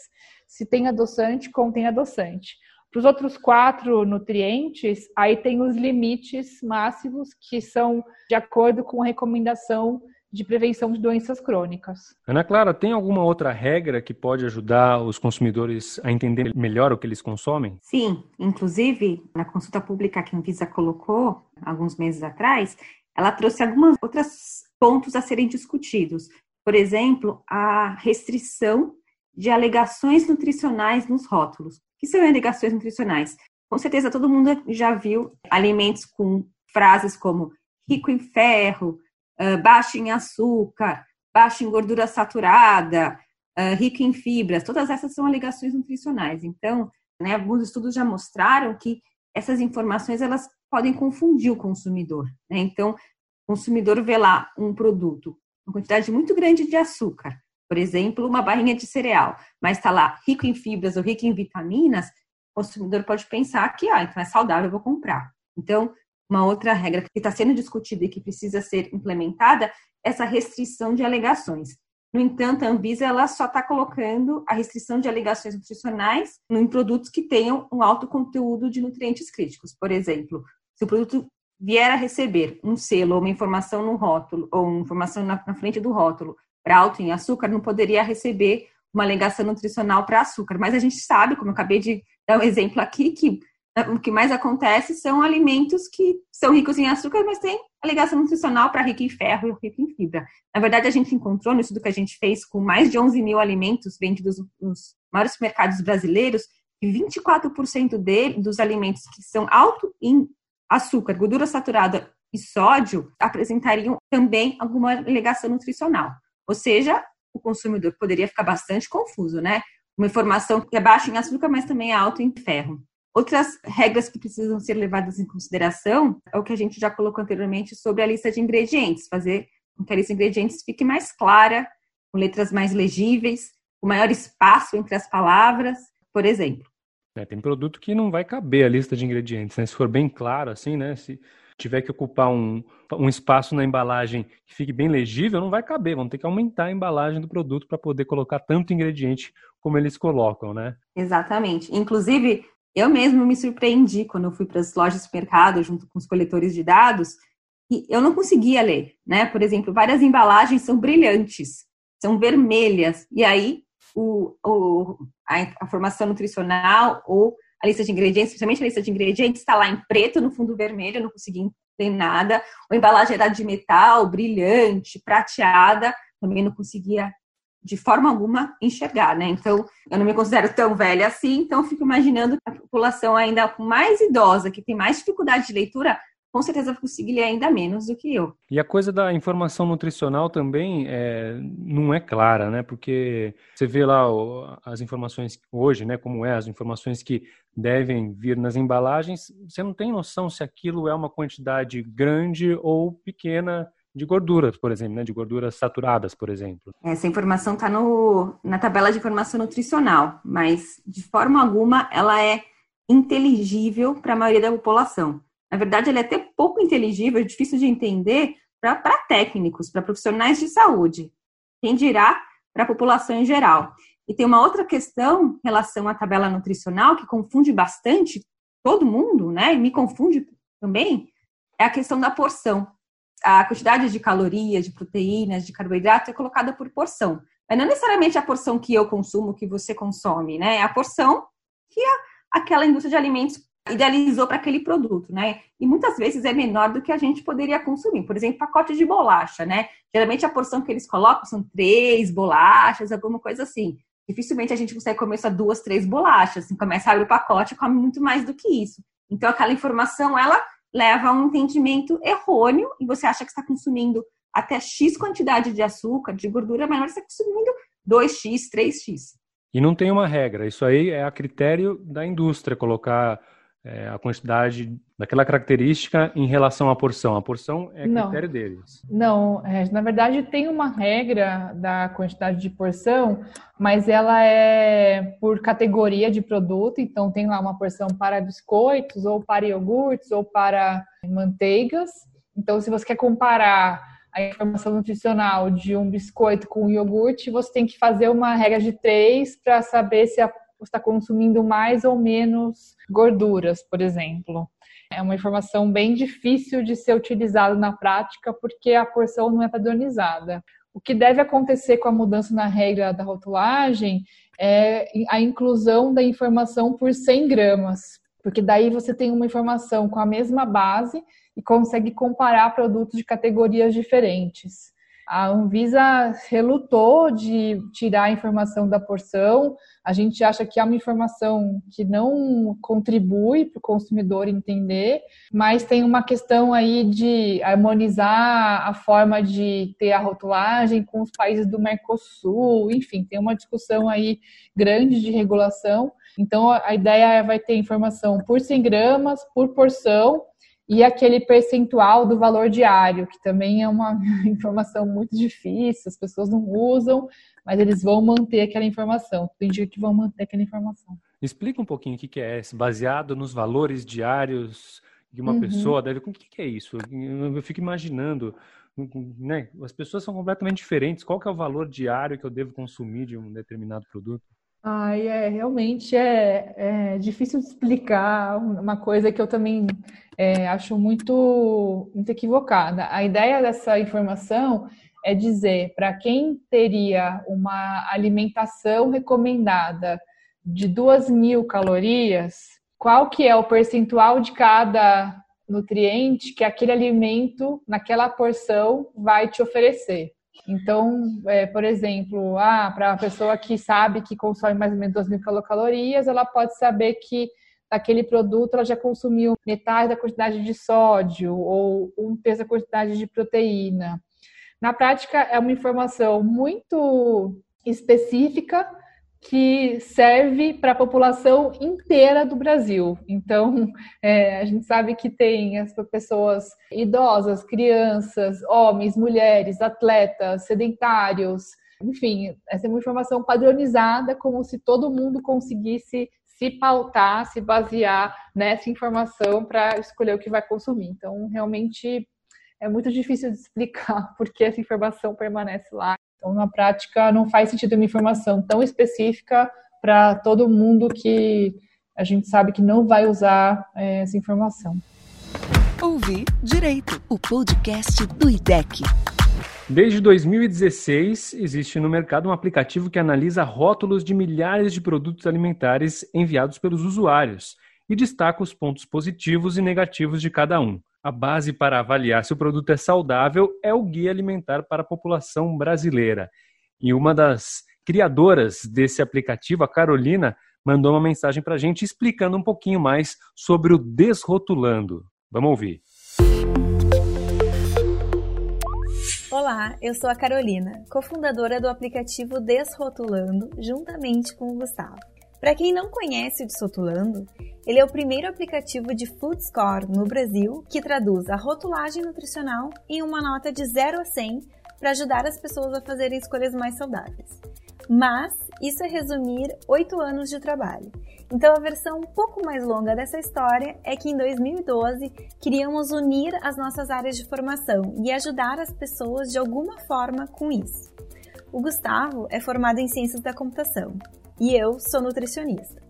Se tem adoçante, contém adoçante. Para os outros quatro nutrientes, aí tem os limites máximos que são de acordo com a recomendação de prevenção de doenças crônicas. Ana Clara, tem alguma outra regra que pode ajudar os consumidores a entender melhor o que eles consomem? Sim, inclusive na consulta pública que a Anvisa colocou alguns meses atrás, ela trouxe alguns outros pontos a serem discutidos. Por exemplo, a restrição de alegações nutricionais nos rótulos. O que são alegações nutricionais? Com certeza todo mundo já viu alimentos com frases como rico em ferro, baixo em açúcar, baixo em gordura saturada, rico em fibras. Todas essas são alegações nutricionais. Então, né, alguns estudos já mostraram que essas informações elas podem confundir o consumidor. Né? Então, o consumidor vê lá um produto com quantidade muito grande de açúcar, por exemplo, uma barrinha de cereal, mas está lá rico em fibras ou rico em vitaminas, o consumidor pode pensar que, ah, então é saudável, eu vou comprar. Então, uma outra regra que está sendo discutida e que precisa ser implementada é essa restrição de alegações. No entanto, a Anvisa ela só está colocando a restrição de alegações nutricionais em produtos que tenham um alto conteúdo de nutrientes críticos. Por exemplo, se o produto vier a receber um selo ou uma informação no rótulo, ou uma informação na, na frente do rótulo para alto em açúcar, não poderia receber uma alegação nutricional para açúcar. Mas a gente sabe, como eu acabei de dar um exemplo aqui, que o que mais acontece são alimentos que são ricos em açúcar, mas têm alegação nutricional para rico em ferro e rico em fibra. Na verdade, a gente encontrou no estudo que a gente fez com mais de 11 mil alimentos vendidos nos maiores mercados brasileiros, que 24% dele, dos alimentos que são alto em açúcar, gordura saturada e sódio apresentariam também alguma alegação nutricional. Ou seja, o consumidor poderia ficar bastante confuso, né? Uma informação que é baixa em açúcar, mas também é alta em ferro. Outras regras que precisam ser levadas em consideração é o que a gente já colocou anteriormente sobre a lista de ingredientes, fazer com que a lista de ingredientes fique mais clara, com letras mais legíveis, com maior espaço entre as palavras, por exemplo. É, tem produto que não vai caber a lista de ingredientes, né? Se for bem claro, assim, né? Se tiver que ocupar um, um espaço na embalagem que fique bem legível, não vai caber. Vão ter que aumentar a embalagem do produto para poder colocar tanto ingrediente como eles colocam, né? Exatamente. Inclusive, eu mesmo me surpreendi quando eu fui para as lojas de mercado junto com os coletores de dados e eu não conseguia ler, né? Por exemplo, várias embalagens são brilhantes, são vermelhas, e aí o, o, a, formação nutricional ou a lista de ingredientes, principalmente a lista de ingredientes, está lá em preto no fundo vermelho, eu não consegui entender nada. A embalagem era de metal, brilhante, prateada, também não conseguia de forma alguma enxergar, né? Então, eu não me considero tão velha assim, então fico imaginando a população ainda mais idosa, que tem mais dificuldade de leitura, com certeza conseguiria ainda menos do que eu. E a coisa da informação nutricional também é, não é clara, né? Porque você vê lá as informações hoje, né? Como é, as informações que devem vir nas embalagens, você não tem noção se aquilo é uma quantidade grande ou pequena de gorduras, por exemplo, né? de gorduras saturadas, por exemplo. Essa informação está na tabela de informação nutricional, mas de forma alguma ela é inteligível para a maioria da população. Na verdade, ele é até pouco inteligível, difícil de entender para técnicos, para profissionais de saúde. Quem dirá para a população em geral. E tem uma outra questão em relação à tabela nutricional que confunde bastante todo mundo, né? E me confunde também, é a questão da porção. A quantidade de calorias, de proteínas, de carboidrato é colocada por porção. Mas não necessariamente a porção que eu consumo, que você consome, né? É a porção que a, aquela indústria de alimentos idealizou para aquele produto, né? E muitas vezes é menor do que a gente poderia consumir. Por exemplo, pacote de bolacha, né? Geralmente a porção que eles colocam são três bolachas, alguma coisa assim. Dificilmente a gente consegue comer só duas, três bolachas. Assim, começa a abrir o pacote e come muito mais do que isso. Então, aquela informação, ela leva a um entendimento errôneo e você acha que está consumindo até X quantidade de açúcar, de gordura, mas você está consumindo 2X, 3X. E não tem uma regra. Isso aí é a critério da indústria colocar é, a quantidade daquela característica em relação à porção. A porção é critério não. deles. Não, é, na verdade tem uma regra da quantidade de porção, mas ela é por categoria de produto. Então tem lá uma porção para biscoitos, ou para iogurtes, ou para manteigas. Então, se você quer comparar a informação nutricional de um biscoito com um iogurte, você tem que fazer uma regra de três para saber se a está consumindo mais ou menos gorduras, por exemplo. É uma informação bem difícil de ser utilizada na prática porque a porção não é padronizada. O que deve acontecer com a mudança na regra da rotulagem é a inclusão da informação por 100 gramas, porque daí você tem uma informação com a mesma base e consegue comparar produtos de categorias diferentes. A Anvisa relutou de tirar a informação da porção. A gente acha que é uma informação que não contribui para o consumidor entender, mas tem uma questão aí de harmonizar a forma de ter a rotulagem com os países do Mercosul, enfim, tem uma discussão aí grande de regulação. Então, a ideia vai ter informação por 100 gramas, por porção, e aquele percentual do valor diário, que também é uma informação muito difícil, as pessoas não usam, mas eles vão manter aquela informação. Tem dia que vão manter aquela informação. Explica um pouquinho o que é esse, baseado nos valores diários de uma uhum. pessoa deve. O que é isso? Eu fico imaginando, né? As pessoas são completamente diferentes. Qual que é o valor diário que eu devo consumir de um determinado produto? Ai, é, realmente é, é difícil de explicar uma coisa que eu também é, acho muito, muito equivocada. A ideia dessa informação é dizer para quem teria uma alimentação recomendada de duas mil calorias, qual que é o percentual de cada nutriente que aquele alimento, naquela porção, vai te oferecer. Então, é, por exemplo, ah, para a pessoa que sabe que consome mais ou menos 2 mil calorias, ela pode saber que daquele produto ela já consumiu metade da quantidade de sódio ou um terço da quantidade de proteína. Na prática, é uma informação muito específica que serve para a população inteira do Brasil. Então, é, a gente sabe que tem as pessoas idosas, crianças, homens, mulheres, atletas, sedentários, enfim, essa é uma informação padronizada, como se todo mundo conseguisse se pautar, se basear nessa informação para escolher o que vai consumir. Então, realmente é muito difícil de explicar porque essa informação permanece lá. Então, na prática, não faz sentido uma informação tão específica para todo mundo que a gente sabe que não vai usar é, essa informação. Ouvir Direito, o podcast do IDEC. Desde 2016, existe no mercado um aplicativo que analisa rótulos de milhares de produtos alimentares enviados pelos usuários e destaca os pontos positivos e negativos de cada um. A base para avaliar se o produto é saudável é o Guia Alimentar para a População Brasileira. E uma das criadoras desse aplicativo, a Carolina, mandou uma mensagem para a gente explicando um pouquinho mais sobre o Desrotulando. Vamos ouvir. Olá, eu sou a Carolina, cofundadora do aplicativo Desrotulando, juntamente com o Gustavo. Para quem não conhece o Desrotulando, ele é o primeiro aplicativo de food score no Brasil que traduz a rotulagem nutricional em uma nota de 0 a 100 para ajudar as pessoas a fazerem escolhas mais saudáveis. Mas isso é resumir oito anos de trabalho. Então, a versão um pouco mais longa dessa história é que em 2012 queríamos unir as nossas áreas de formação e ajudar as pessoas de alguma forma com isso. O Gustavo é formado em Ciências da Computação e eu sou nutricionista.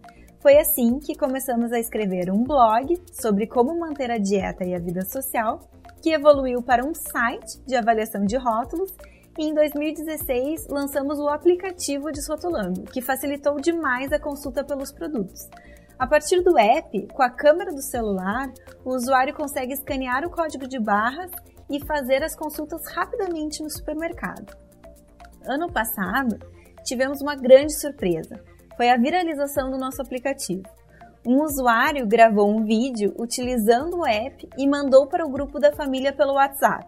Foi assim que começamos a escrever um blog sobre como manter a dieta e a vida social, que evoluiu para um site de avaliação de rótulos e em 2016 lançamos o aplicativo Desrotulando, que facilitou demais a consulta pelos produtos. A partir do app, com a câmera do celular, o usuário consegue escanear o código de barras e fazer as consultas rapidamente no supermercado. Ano passado, tivemos uma grande surpresa. Foi a viralização do nosso aplicativo. Um usuário gravou um vídeo utilizando o app e mandou para o grupo da família pelo WhatsApp.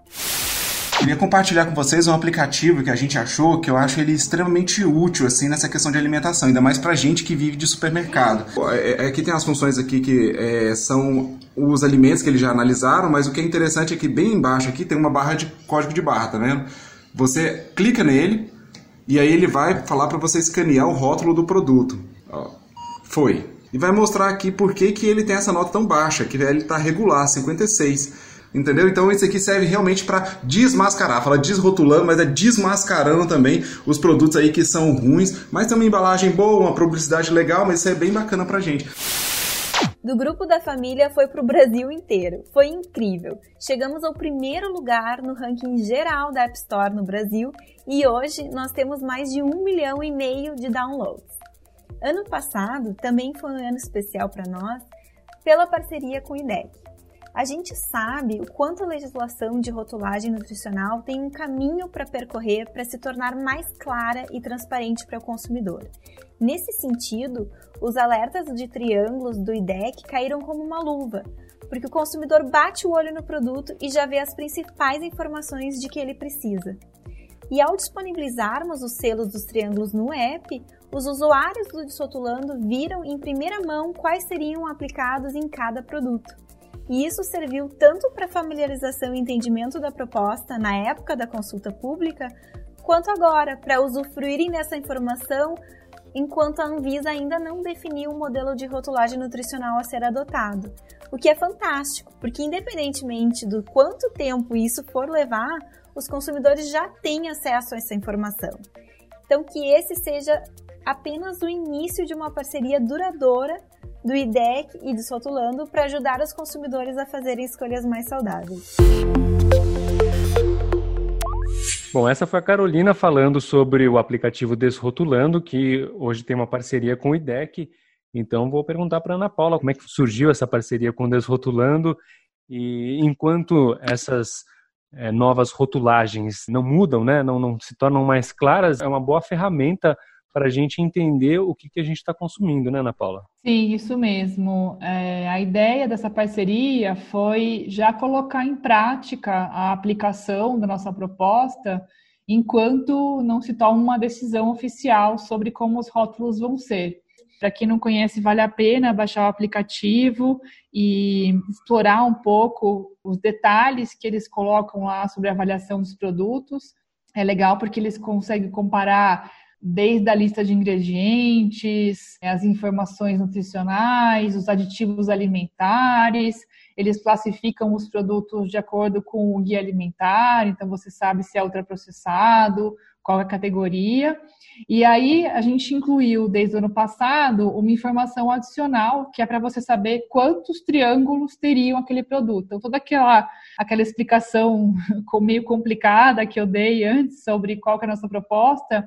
Queria compartilhar com vocês um aplicativo que a gente achou que eu acho ele extremamente útil assim nessa questão de alimentação, ainda mais pra gente que vive de supermercado. É, é, aqui tem as funções aqui que é, são os alimentos que eles já analisaram, mas o que é interessante é que bem embaixo aqui tem uma barra de código de barra, tá vendo? Você clica nele e aí ele vai falar para você escanear o rótulo do produto. Ó, foi. E vai mostrar aqui por que, que ele tem essa nota tão baixa, que ele está regular, 56. Entendeu? Então isso aqui serve realmente para desmascarar. Fala desrotulando, mas é desmascarando também os produtos aí que são ruins, mas tem uma embalagem boa, uma publicidade legal, mas isso é bem bacana pra gente. Do grupo da família foi para o Brasil inteiro. Foi incrível. Chegamos ao primeiro lugar no ranking geral da App Store no Brasil e hoje nós temos mais de um milhão e meio de downloads. Ano passado também foi um ano especial para nós pela parceria com o IDEC. A gente sabe o quanto a legislação de rotulagem nutricional tem um caminho para percorrer para se tornar mais clara e transparente para o consumidor. Nesse sentido, os alertas de triângulos do IDEC caíram como uma luva, porque o consumidor bate o olho no produto e já vê as principais informações de que ele precisa. E ao disponibilizarmos os selos dos triângulos no app, os usuários do Dissotulando viram em primeira mão quais seriam aplicados em cada produto. E isso serviu tanto para familiarização e entendimento da proposta na época da consulta pública, quanto agora para usufruírem dessa informação enquanto a Anvisa ainda não definiu um modelo de rotulagem nutricional a ser adotado. O que é fantástico, porque independentemente do quanto tempo isso for levar, os consumidores já têm acesso a essa informação. Então, que esse seja apenas o início de uma parceria duradoura do IDEC e do Sotulando para ajudar os consumidores a fazerem escolhas mais saudáveis. Bom, essa foi a Carolina falando sobre o aplicativo Desrotulando, que hoje tem uma parceria com o IDEC. Então, vou perguntar para Ana Paula como é que surgiu essa parceria com o Desrotulando e enquanto essas é, novas rotulagens não mudam, né, não, não se tornam mais claras, é uma boa ferramenta para a gente entender o que, que a gente está consumindo, né, Ana Paula? Sim, isso mesmo. É, a ideia dessa parceria foi já colocar em prática a aplicação da nossa proposta enquanto não se toma uma decisão oficial sobre como os rótulos vão ser. Para quem não conhece, vale a pena baixar o aplicativo e explorar um pouco os detalhes que eles colocam lá sobre a avaliação dos produtos. É legal porque eles conseguem comparar desde a lista de ingredientes, as informações nutricionais, os aditivos alimentares. Eles classificam os produtos de acordo com o guia alimentar, então você sabe se é ultraprocessado, qual é a categoria. E aí a gente incluiu desde o ano passado uma informação adicional que é para você saber quantos triângulos teriam aquele produto. Então toda aquela aquela explicação meio complicada que eu dei antes sobre qual é a nossa proposta,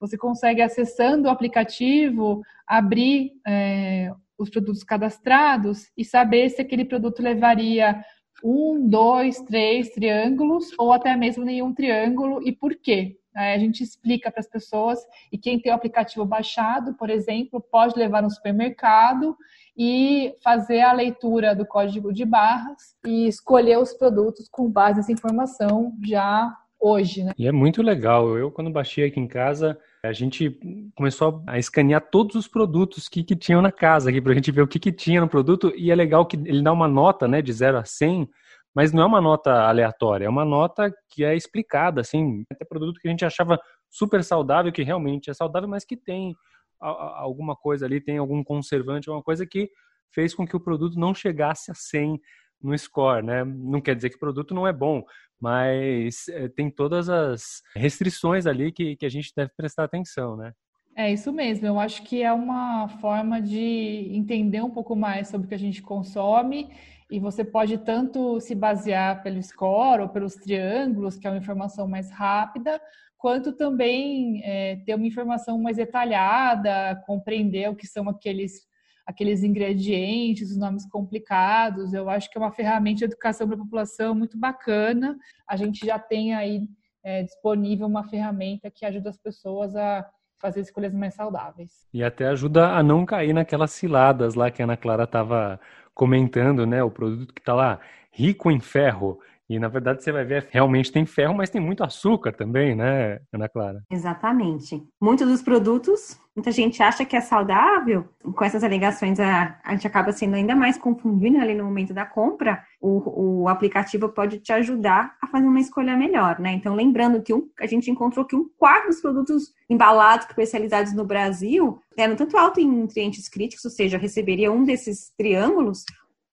você consegue, acessando o aplicativo, abrir é, os produtos cadastrados e saber se aquele produto levaria um, dois, três triângulos ou até mesmo nenhum triângulo e por quê. a gente explica para as pessoas e quem tem o aplicativo baixado, por exemplo, pode levar no supermercado e fazer a leitura do código de barras e escolher os produtos com base nessa informação já hoje, né? E é muito legal. Eu, quando baixei aqui em casa, a gente começou a escanear todos os produtos que, que tinham na casa aqui, para a gente ver o que, que tinha no produto. E é legal que ele dá uma nota, né, de 0 a 100, mas não é uma nota aleatória, é uma nota que é explicada, assim, até produto que a gente achava super saudável, que realmente é saudável, mas que tem alguma coisa ali, tem algum conservante, alguma coisa que fez com que o produto não chegasse a 100 no score, né? Não quer dizer que o produto não é bom, mas é, tem todas as restrições ali que, que a gente deve prestar atenção, né? É isso mesmo. Eu acho que é uma forma de entender um pouco mais sobre o que a gente consome e você pode tanto se basear pelo score ou pelos triângulos, que é uma informação mais rápida, quanto também é, ter uma informação mais detalhada, compreender o que são aqueles aqueles ingredientes, os nomes complicados. Eu acho que é uma ferramenta de educação para a população muito bacana. A gente já tem aí é, disponível uma ferramenta que ajuda as pessoas a fazer escolhas mais saudáveis. E até ajuda a não cair naquelas ciladas lá que a Ana Clara estava comentando, né? O produto que está lá rico em ferro e na verdade você vai ver, realmente tem ferro, mas tem muito açúcar também, né, Ana Clara? Exatamente. Muitos dos produtos, muita gente acha que é saudável. Com essas alegações, a, a gente acaba sendo ainda mais confundido ali no momento da compra. O, o aplicativo pode te ajudar a fazer uma escolha melhor, né? Então, lembrando que um, a gente encontrou que um quarto dos produtos embalados, comercializados no Brasil, eram tanto alto em nutrientes críticos, ou seja, receberia um desses triângulos,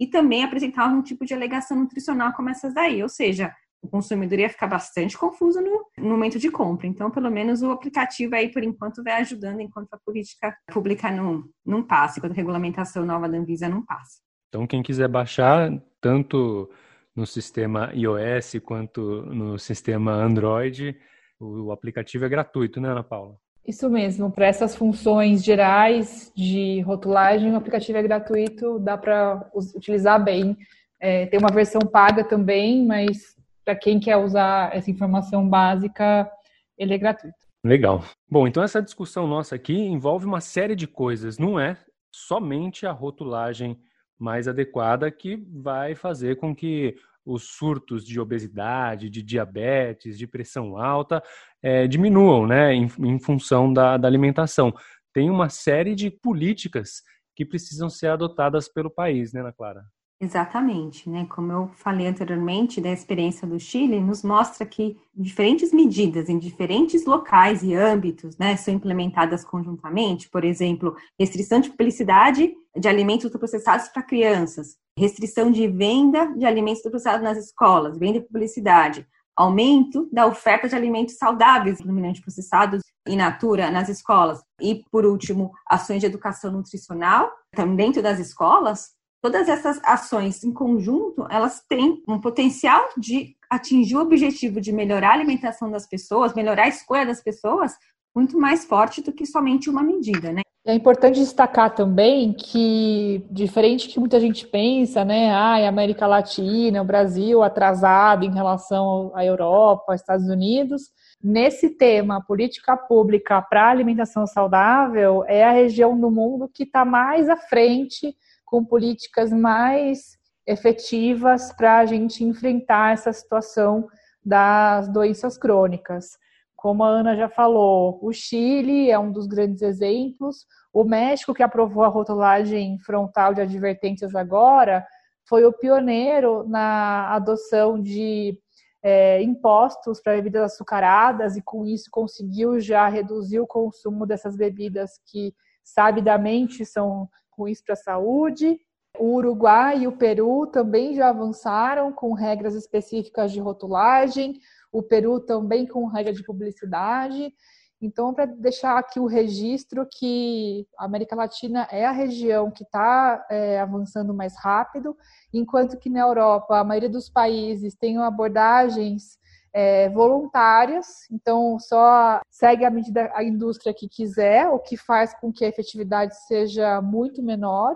e também apresentar algum tipo de alegação nutricional como essas daí, ou seja, o consumidor ia ficar bastante confuso no, no, momento de compra. Então, pelo menos o aplicativo aí, por enquanto, vai ajudando enquanto a política pública não, não passa, enquanto a regulamentação nova da Anvisa não passa. Então, quem quiser baixar, tanto no sistema iOS quanto no sistema Android, o aplicativo é gratuito, né, Ana Paula? Isso mesmo, para essas funções gerais de rotulagem, o aplicativo é gratuito, dá para utilizar bem É, tem uma versão paga também, mas para quem quer usar essa informação básica, ele é gratuito. Legal. Bom, então essa discussão nossa aqui envolve uma série de coisas, não é somente a rotulagem mais adequada que vai fazer com que os surtos de obesidade, de diabetes, de pressão alta é, diminuam, né, em, em função da, da alimentação. Tem uma série de políticas que precisam ser adotadas pelo país, né, Ana Clara? Exatamente, né? Como eu falei anteriormente da experiência do Chile, nos mostra que diferentes medidas em diferentes locais e âmbitos, né, são implementadas conjuntamente. Por exemplo, restrição de publicidade de alimentos ultraprocessados para crianças, restrição de venda de alimentos ultraprocessados nas escolas, venda e publicidade, aumento da oferta de alimentos saudáveis, minimamente processados in natura nas escolas. E, por último, ações de educação nutricional, também dentro das escolas, todas essas ações em conjunto, elas têm um potencial de atingir o objetivo de melhorar a alimentação das pessoas, melhorar a escolha das pessoas, muito mais forte do que somente uma medida, né? É importante destacar também que, diferente que muita gente pensa, né? Ah, a América Latina, o Brasil atrasado em relação à Europa, Estados Unidos. Nesse tema, política pública para alimentação saudável, é a região do mundo que está mais à frente com políticas mais efetivas para a gente enfrentar essa situação das doenças crônicas. Como a Ana já falou, o Chile é um dos grandes exemplos. O México, que aprovou a rotulagem frontal de advertências agora, foi o pioneiro na adoção de é, impostos para bebidas açucaradas e, com isso, conseguiu já reduzir o consumo dessas bebidas que, sabidamente, são ruins para a saúde. O Uruguai e o Peru também já avançaram com regras específicas de rotulagem, o Peru também com regra de publicidade. Então, para deixar aqui o registro que a América Latina é a região que está é, avançando mais rápido, enquanto que na Europa a maioria dos países tem abordagens é, voluntárias, então só segue a medida a indústria que quiser, o que faz com que a efetividade seja muito menor.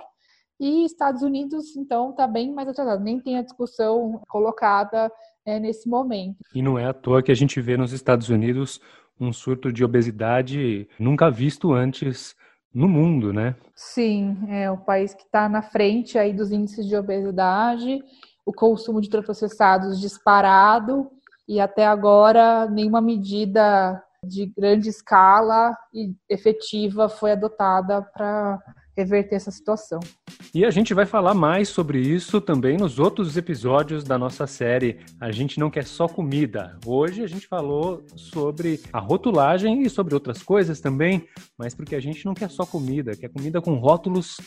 E Estados Unidos, então, está bem mais atrasado, nem tem a discussão colocada é, nesse momento. E não é à toa que a gente vê nos Estados Unidos um surto de obesidade nunca visto antes no mundo, né? Sim, é o país que está na frente aí dos índices de obesidade, o consumo de ultraprocessados disparado, e até agora nenhuma medida de grande escala e efetiva foi adotada para reverter essa situação. E a gente vai falar mais sobre isso também nos outros episódios da nossa série A gente não quer só comida. Hoje a gente falou sobre a rotulagem e sobre outras coisas também, mas porque a gente não quer só comida, quer comida com rótulos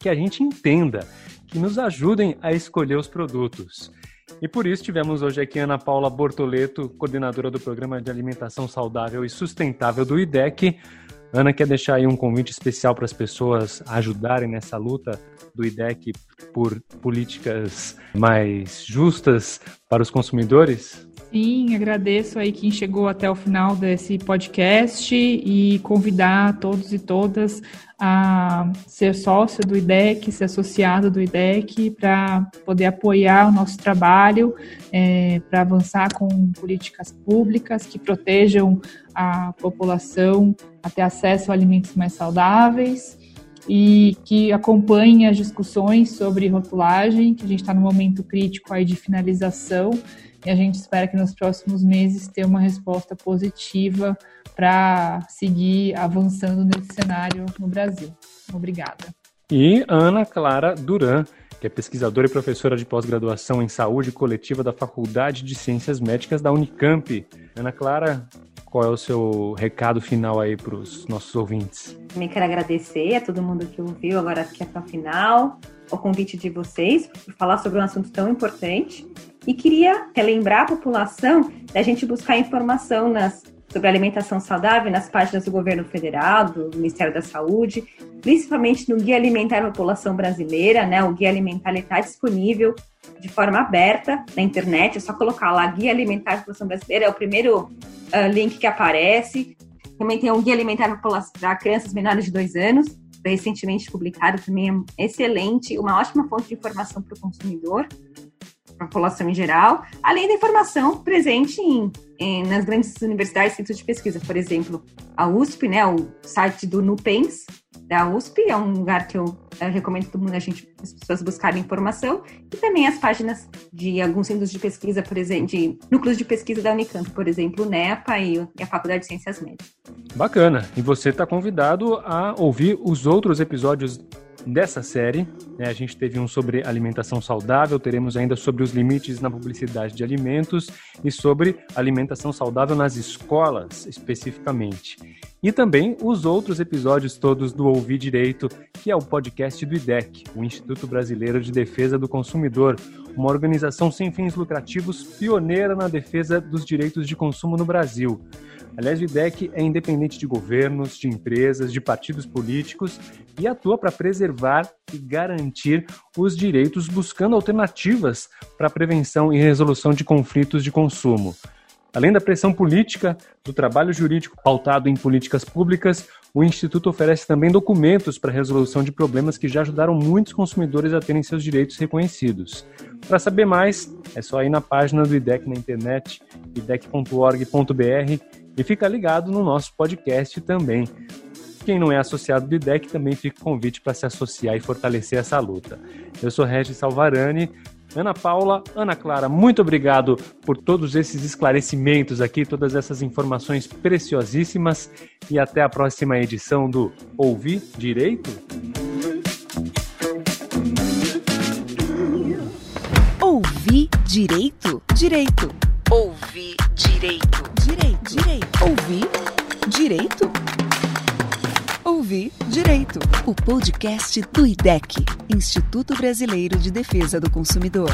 que a gente entenda, que nos ajudem a escolher os produtos. E por isso tivemos hoje aqui Ana Paula Bortoleto, coordenadora do Programa de Alimentação Saudável e Sustentável do IDEC. Ana quer deixar aí um convite especial para as pessoas ajudarem nessa luta do IDEC por políticas mais justas para os consumidores? Sim, agradeço aí quem chegou até o final desse podcast e convidar todos e todas a ser sócio do IDEC, ser associado do IDEC, para poder apoiar o nosso trabalho, é, para avançar com políticas públicas que protejam a população a ter acesso a alimentos mais saudáveis e que acompanhe as discussões sobre rotulagem, que a gente está no momento crítico aí de finalização e a gente espera que nos próximos meses ter uma resposta positiva para seguir avançando nesse cenário no Brasil. Obrigada. E Ana Clara Duran, que é pesquisadora e professora de pós-graduação em saúde coletiva da Faculdade de Ciências Médicas da Unicamp. Ana Clara, qual é o seu recado final aí para os nossos ouvintes? Também quero agradecer a todo mundo que ouviu agora aqui até o final, o convite de vocês por falar sobre um assunto tão importante. E queria relembrar a população da gente buscar informação nas, sobre alimentação saudável nas páginas do governo federal, do Ministério da Saúde, principalmente no Guia Alimentar População Brasileira, né? O Guia Alimentar está disponível de forma aberta na internet, é só colocar lá Guia Alimentar População Brasileira, é o primeiro uh, link que aparece. Também tem um Guia Alimentar para crianças menores de dois anos, recentemente publicado, também é excelente, uma ótima fonte de informação para o consumidor. a população em geral, além da informação presente em, nas grandes universidades centros de pesquisa. Por exemplo, a USP, né, o site do Nupens, da USP, é um lugar que eu é, recomendo todo mundo, a gente, as pessoas buscarem informação, e também as páginas de alguns centros de pesquisa, por exemplo, de núcleos de pesquisa da Unicamp, por exemplo, o NEPA e, e a Faculdade de Ciências Médicas. Bacana, e você está convidado a ouvir os outros episódios dessa série. Né, a gente teve um sobre alimentação saudável, teremos ainda sobre os limites na publicidade de alimentos e sobre alimentação saudável nas escolas, especificamente. E também os outros episódios todos do Ouvir Direito, que é o podcast do IDEC, o Instituto Brasileiro de Defesa do Consumidor, uma organização sem fins lucrativos pioneira na defesa dos direitos de consumo no Brasil. Aliás, o IDEC é independente de governos, de empresas, de partidos políticos e atua para preservar e garantir os direitos, buscando alternativas para a prevenção e resolução de conflitos de consumo. Além da pressão política, do trabalho jurídico pautado em políticas públicas, o Instituto oferece também documentos para resolução de problemas que já ajudaram muitos consumidores a terem seus direitos reconhecidos. Para saber mais, é só ir na página do IDEC na internet, idec.org.br e fica ligado no nosso podcast também. Quem não é associado do IDEC também fica convite para se associar e fortalecer essa luta. Eu sou Regis Salvarani. Ana Paula, Ana Clara, muito obrigado por todos esses esclarecimentos aqui, todas essas informações preciosíssimas e até a próxima edição do Ouvir Direito. Ouvir Direito? Direito. Ouvir Direito. Direito. Direito. Ouvir Direito? Ouvir Direito. O podcast do IDEC, Instituto Brasileiro de Defesa do Consumidor.